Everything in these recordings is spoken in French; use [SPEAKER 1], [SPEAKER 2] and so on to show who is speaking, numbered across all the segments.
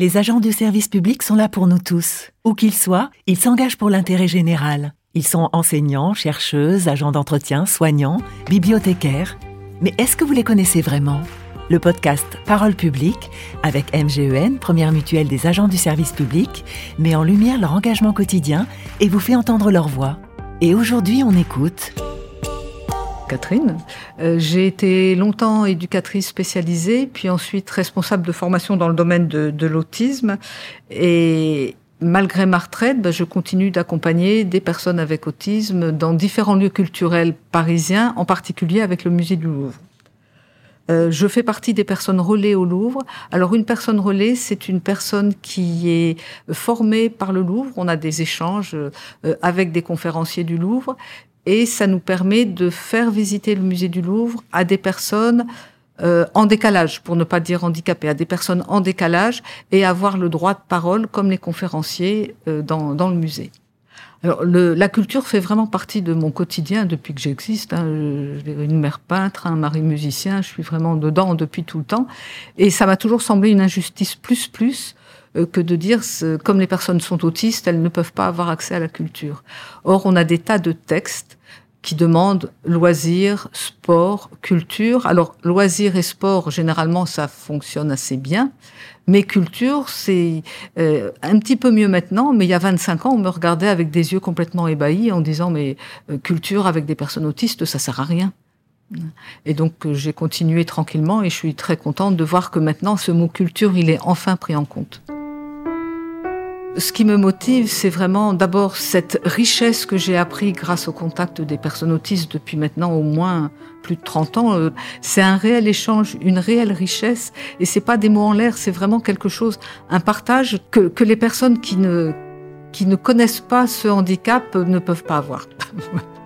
[SPEAKER 1] Les agents du service public sont là pour nous tous. Où qu'ils soient, ils s'engagent pour l'intérêt général. Ils sont enseignants, chercheuses, agents d'entretien, soignants, bibliothécaires. Mais est-ce que vous les connaissez vraiment? Le podcast Parole publique, avec MGEN, première mutuelle des agents du service public, met en lumière leur engagement quotidien et vous fait entendre leur voix. Et aujourd'hui, on écoute
[SPEAKER 2] Catherine. Euh, j'ai été longtemps éducatrice spécialisée, puis ensuite responsable de formation dans le domaine de, l'autisme. Et malgré ma retraite, ben, je continue d'accompagner des personnes avec autisme dans différents lieux culturels parisiens, en particulier avec le musée du Louvre. Euh, je fais partie des personnes relais au Louvre. Alors une personne relais, c'est une personne qui est formée par le Louvre. On a des échanges euh, avec des conférenciers du Louvre et ça nous permet de faire visiter le musée du Louvre à des personnes euh, en décalage, pour ne pas dire handicapées, à des personnes en décalage et avoir le droit de parole comme les conférenciers euh, dans, le musée. Alors, la culture fait vraiment partie de mon quotidien depuis que j'existe. Hein. Une mère peintre, un mari musicien, je suis vraiment dedans depuis tout le temps. Et ça m'a toujours semblé une injustice plus plus que de dire, comme les personnes sont autistes, elles ne peuvent pas avoir accès à la culture. Or, on a des tas de textes qui demandent loisirs, sport, culture. Alors, loisirs et sport, généralement, ça fonctionne assez bien. Mais culture, c'est euh, un petit peu mieux maintenant. Mais il y a 25 ans, on me regardait avec des yeux complètement ébahis en disant, mais euh, culture avec des personnes autistes, ça sert à rien. Et donc j'ai continué tranquillement et je suis très contente de voir que maintenant ce mot culture, il est enfin pris en compte. Ce qui me motive, c'est vraiment d'abord cette richesse que j'ai appris grâce au contact des personnes autistes depuis maintenant au moins plus de 30 ans. Euh, c'est un réel échange, une réelle richesse, et c'est pas des mots en l'air, c'est vraiment quelque chose, un partage que, que les personnes qui ne, qui ne connaissent pas ce handicap ne peuvent pas avoir.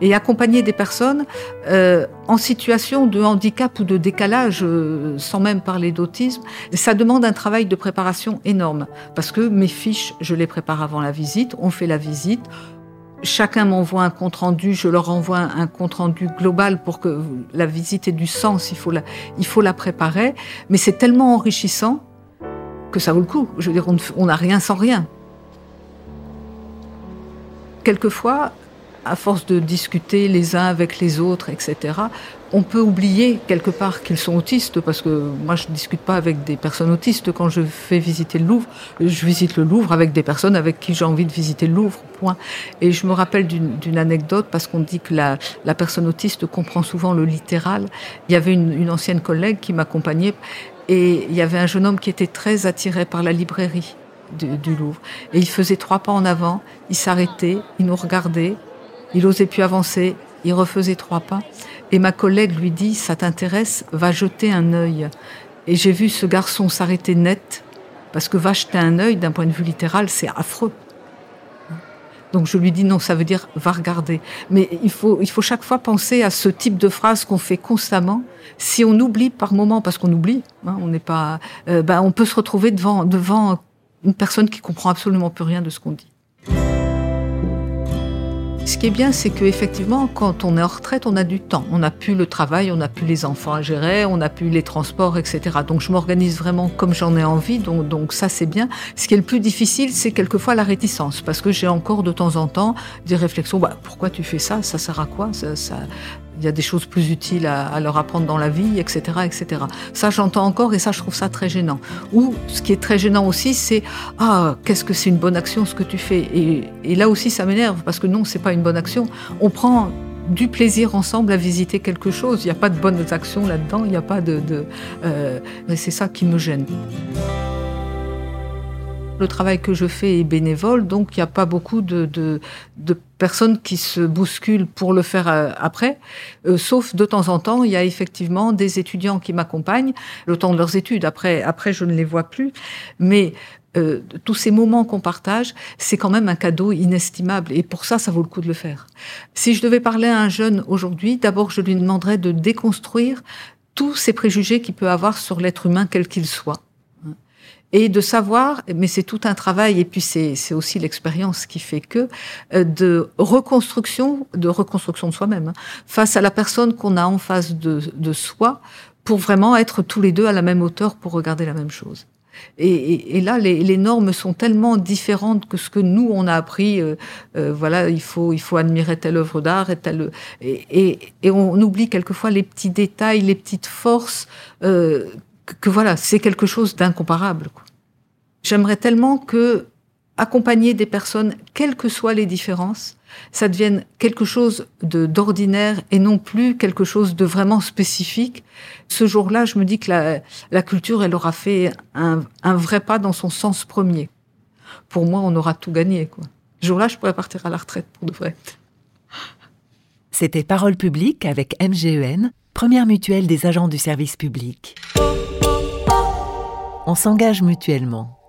[SPEAKER 2] et accompagner des personnes euh, en situation de handicap ou de décalage, euh, sans même parler d'autisme, ça demande un travail de préparation énorme. Parce que mes fiches, je les prépare avant la visite, on fait la visite, chacun m'envoie un compte rendu, je leur envoie un compte rendu global pour que la visite ait du sens, il faut la, il faut la préparer, mais c'est tellement enrichissant que ça vaut le coup. Je veux dire, on n'a rien sans rien. Quelquefois, à force de discuter les uns avec les autres, etc., on peut oublier quelque part qu'ils sont autistes, parce que moi je ne discute pas avec des personnes autistes quand je fais visiter le Louvre. Je visite le Louvre avec des personnes avec qui j'ai envie de visiter le Louvre, point. Et je me rappelle d'une anecdote, parce qu'on dit que la, personne autiste comprend souvent le littéral. Il y avait une, ancienne collègue qui m'accompagnait, et il y avait un jeune homme qui était très attiré par la librairie. Du Louvre. Et il faisait trois pas en avant, il s'arrêtait, il nous regardait, il osait plus avancer, il refaisait trois pas. Et ma collègue lui dit, ça t'intéresse, va jeter un œil. Et j'ai vu ce garçon s'arrêter net, parce que va jeter un œil, d'un point de vue littéral, c'est affreux. Donc je lui dis non, ça veut dire va regarder. Mais il faut, il faut chaque fois penser à ce type de phrase qu'on fait constamment. Si on oublie par moment, parce qu'on oublie, hein, on n'est pas, euh, ben, on peut se retrouver devant, devant une personne qui comprend absolument plus rien de ce qu'on dit. Ce qui est bien, c'est qu'effectivement, quand on est en retraite, on a du temps. On n'a plus le travail, on n'a plus les enfants à gérer, on n'a plus les transports, etc. Donc je m'organise vraiment comme j'en ai envie, donc, donc ça c'est bien. Ce qui est le plus difficile, c'est quelquefois la réticence, parce que j'ai encore de temps en temps des réflexions. Bah, pourquoi tu fais ça? Ça sert à quoi? Ça, ça, il y a des choses plus utiles à, leur apprendre dans la vie, etc., etc. Ça, j'entends encore et ça, je trouve ça très gênant. Ou ce qui est très gênant aussi, c'est ah, qu'est-ce que c'est une bonne action ce que tu fais? Et, là aussi, ça m'énerve parce que non, c'est pas une bonne action. On prend du plaisir ensemble à visiter quelque chose. Il n'y a pas de bonnes actions là-dedans. Il n'y a pas de. de euh, c'est ça qui me gêne. Le travail que je fais est bénévole, donc il n'y a pas beaucoup de, personnes qui se bousculent pour le faire euh, après, euh, sauf de temps en temps, il y a effectivement des étudiants qui m'accompagnent le temps de leurs études. Après, après je ne les vois plus, mais euh, tous ces moments qu'on partage, c'est quand même un cadeau inestimable. Et pour ça, ça vaut le coup de le faire. Si je devais parler à un jeune aujourd'hui, d'abord, je lui demanderais de déconstruire tous ces préjugés qu'il peut avoir sur l'être humain, quel qu'il soit et de savoir, mais c'est tout un travail, et puis c'est aussi l'expérience qui fait que, euh, de reconstruction, de reconstruction de soi-même, hein, face à la personne qu'on a en face de, soi, pour vraiment être tous les deux à la même hauteur pour regarder la même chose. Et, là, les, normes sont tellement différentes que ce que nous on a appris. Euh, euh, voilà, il faut il faut admirer telle œuvre d'art et telle et, et, on oublie quelquefois les petits détails, les petites forces. Que, voilà, c'est quelque chose d'incomparable. J'aimerais tellement que accompagner des personnes, quelles que soient les différences, ça devienne quelque chose de d'ordinaire et non plus quelque chose de vraiment spécifique. Ce jour-là, je me dis que la, culture, elle aura fait un, vrai pas dans son sens premier. Pour moi, on aura tout gagné. Ce jour-là, je pourrais partir à la retraite pour de vrai.
[SPEAKER 1] C'était Parole publique avec MGEN, première mutuelle des agents du service public. On s'engage mutuellement.